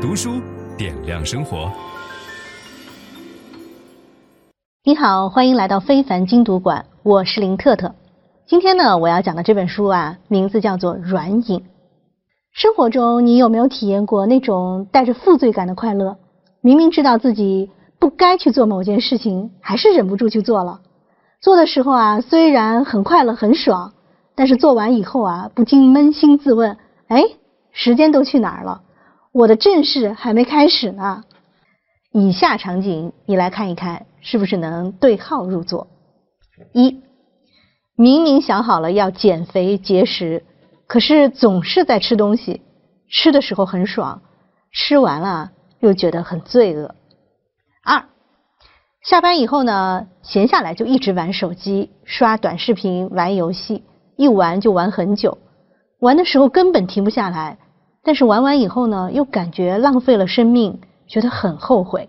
读书点亮生活。你好，欢迎来到非凡精读馆，我是林特特。今天呢，我要讲的这本书啊，名字叫做《软瘾》。生活中，你有没有体验过那种带着负罪感的快乐？明明知道自己不该去做某件事情，还是忍不住去做了。做的时候啊，虽然很快乐、很爽，但是做完以后啊，不禁扪心自问：哎，时间都去哪儿了？我的正事还没开始呢。以下场景，你来看一看，是不是能对号入座？一，明明想好了要减肥节食，可是总是在吃东西，吃的时候很爽，吃完了又觉得很罪恶。二，下班以后呢，闲下来就一直玩手机、刷短视频、玩游戏，一玩就玩很久，玩的时候根本停不下来。但是玩完以后呢，又感觉浪费了生命，觉得很后悔。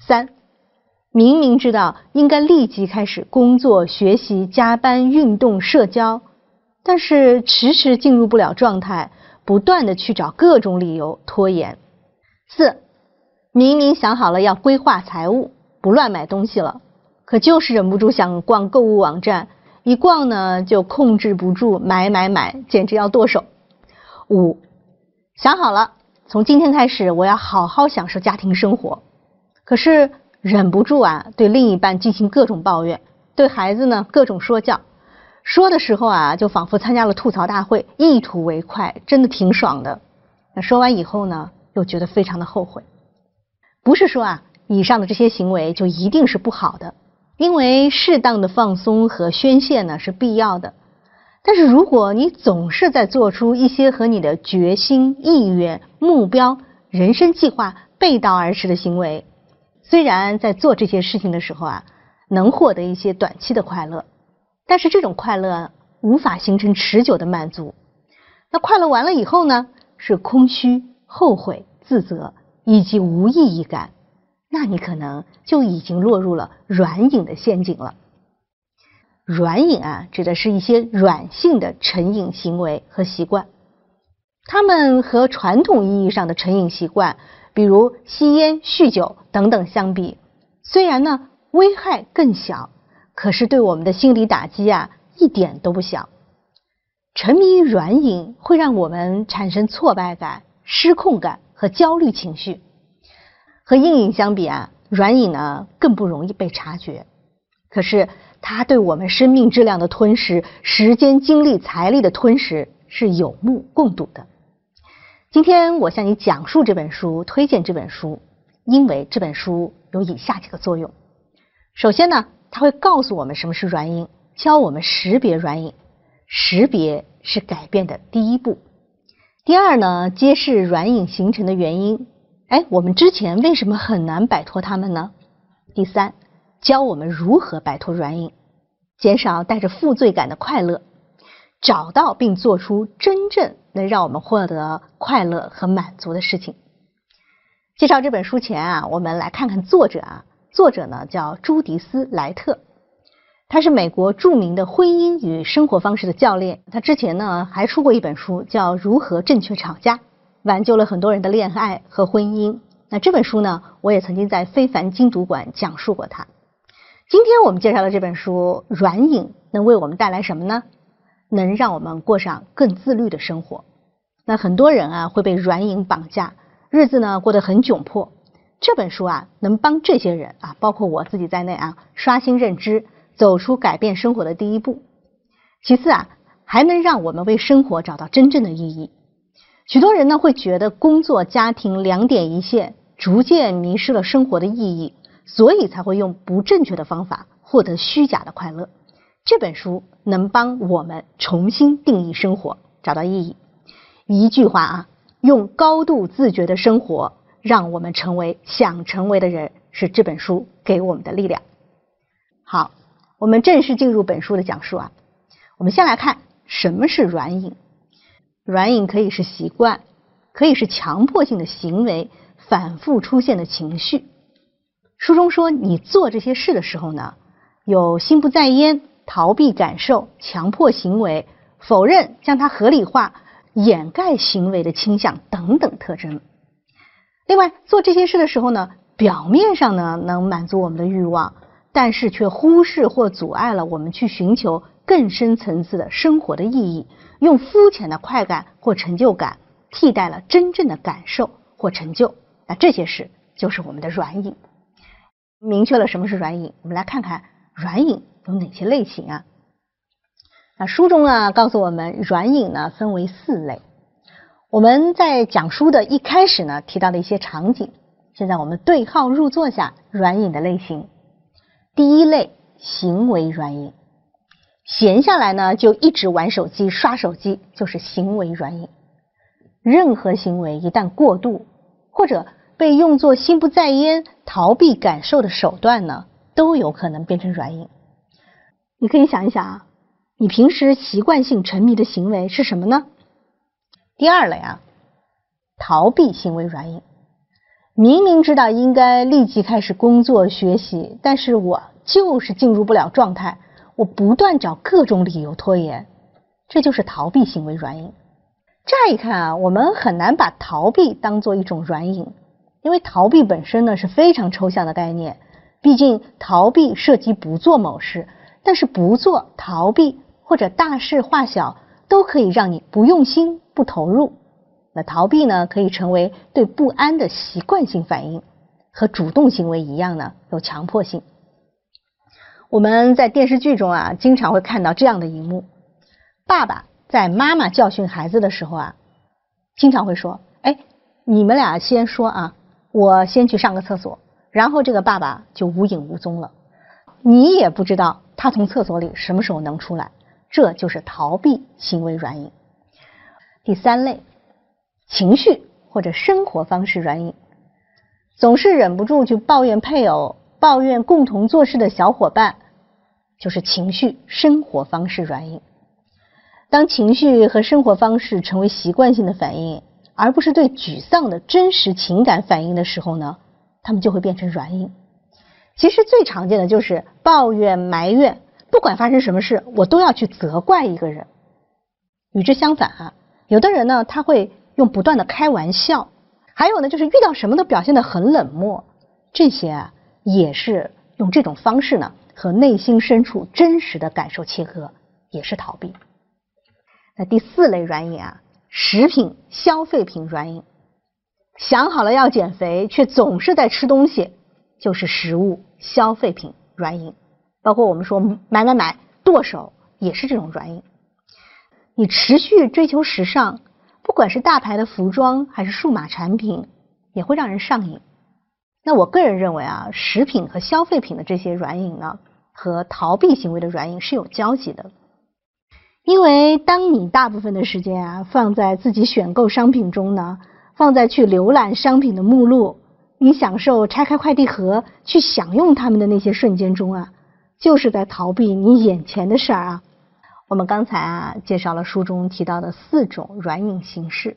三，明明知道应该立即开始工作、学习、加班、运动、社交，但是迟迟进入不了状态，不断地去找各种理由拖延。四，明明想好了要规划财务，不乱买东西了，可就是忍不住想逛购物网站，一逛呢就控制不住买买买，简直要剁手。五。想好了，从今天开始，我要好好享受家庭生活。可是忍不住啊，对另一半进行各种抱怨，对孩子呢各种说教。说的时候啊，就仿佛参加了吐槽大会，一吐为快，真的挺爽的。那说完以后呢，又觉得非常的后悔。不是说啊，以上的这些行为就一定是不好的，因为适当的放松和宣泄呢是必要的。但是如果你总是在做出一些和你的决心、意愿、目标、人生计划背道而驰的行为，虽然在做这些事情的时候啊，能获得一些短期的快乐，但是这种快乐无法形成持久的满足。那快乐完了以后呢，是空虚、后悔、自责以及无意义感，那你可能就已经落入了软瘾的陷阱了。软瘾啊，指的是一些软性的成瘾行为和习惯。它们和传统意义上的成瘾习惯，比如吸烟、酗酒等等相比，虽然呢危害更小，可是对我们的心理打击啊一点都不小。沉迷于软瘾会让我们产生挫败感、失控感和焦虑情绪。和硬瘾相比啊，软瘾呢更不容易被察觉。可是，它对我们生命质量的吞噬、时间、精力、财力的吞噬是有目共睹的。今天我向你讲述这本书，推荐这本书，因为这本书有以下几个作用。首先呢，它会告诉我们什么是软瘾，教我们识别软瘾，识别是改变的第一步。第二呢，揭示软瘾形成的原因。哎，我们之前为什么很难摆脱它们呢？第三。教我们如何摆脱软瘾，减少带着负罪感的快乐，找到并做出真正能让我们获得快乐和满足的事情。介绍这本书前啊，我们来看看作者啊，作者呢叫朱迪斯·莱特，他是美国著名的婚姻与生活方式的教练。他之前呢还出过一本书叫《如何正确吵架》，挽救了很多人的恋爱和婚姻。那这本书呢，我也曾经在非凡精读馆讲述过它。今天我们介绍的这本书《软瘾》能为我们带来什么呢？能让我们过上更自律的生活。那很多人啊会被软瘾绑架，日子呢过得很窘迫。这本书啊能帮这些人啊，包括我自己在内啊，刷新认知，走出改变生活的第一步。其次啊，还能让我们为生活找到真正的意义。许多人呢会觉得工作家庭两点一线，逐渐迷失了生活的意义。所以才会用不正确的方法获得虚假的快乐。这本书能帮我们重新定义生活，找到意义。一句话啊，用高度自觉的生活，让我们成为想成为的人，是这本书给我们的力量。好，我们正式进入本书的讲述啊。我们先来看什么是软瘾。软瘾可以是习惯，可以是强迫性的行为，反复出现的情绪。书中说，你做这些事的时候呢，有心不在焉、逃避感受、强迫行为、否认、将它合理化、掩盖行为的倾向等等特征。另外，做这些事的时候呢，表面上呢能满足我们的欲望，但是却忽视或阻碍了我们去寻求更深层次的生活的意义，用肤浅的快感或成就感替代了真正的感受或成就。那这些事就是我们的软瘾。明确了什么是软瘾，我们来看看软瘾有哪些类型啊？那书中啊告诉我们，软瘾呢分为四类。我们在讲书的一开始呢提到的一些场景，现在我们对号入座下软瘾的类型。第一类行为软瘾，闲下来呢就一直玩手机、刷手机，就是行为软瘾。任何行为一旦过度，或者被用作心不在焉、逃避感受的手段呢，都有可能变成软瘾。你可以想一想啊。你平时习惯性沉迷的行为是什么呢？第二类啊，逃避行为软瘾，明明知道应该立即开始工作学习，但是我就是进入不了状态，我不断找各种理由拖延，这就是逃避行为软瘾。乍一看啊，我们很难把逃避当做一种软瘾，因为逃避本身呢是非常抽象的概念，毕竟逃避涉及不做某事，但是不做逃避。或者大事化小都可以让你不用心不投入。那逃避呢，可以成为对不安的习惯性反应，和主动行为一样呢，有强迫性。我们在电视剧中啊，经常会看到这样的一幕：爸爸在妈妈教训孩子的时候啊，经常会说：“哎，你们俩先说啊，我先去上个厕所。”然后这个爸爸就无影无踪了，你也不知道他从厕所里什么时候能出来。这就是逃避行为软瘾。第三类，情绪或者生活方式软瘾，总是忍不住去抱怨配偶、抱怨共同做事的小伙伴，就是情绪生活方式软瘾。当情绪和生活方式成为习惯性的反应，而不是对沮丧的真实情感反应的时候呢，他们就会变成软瘾。其实最常见的就是抱怨、埋怨。不管发生什么事，我都要去责怪一个人。与之相反啊，有的人呢，他会用不断的开玩笑，还有呢，就是遇到什么都表现得很冷漠。这些啊，也是用这种方式呢，和内心深处真实的感受切割，也是逃避。那第四类软瘾啊，食品消费品软饮，想好了要减肥，却总是在吃东西，就是食物消费品软饮。包括我们说买买买剁手也是这种软饮。你持续追求时尚，不管是大牌的服装还是数码产品，也会让人上瘾。那我个人认为啊，食品和消费品的这些软饮呢，和逃避行为的软饮是有交集的。因为当你大部分的时间啊放在自己选购商品中呢，放在去浏览商品的目录，你享受拆开快递盒去享用它们的那些瞬间中啊。就是在逃避你眼前的事儿啊！我们刚才啊介绍了书中提到的四种软瘾形式。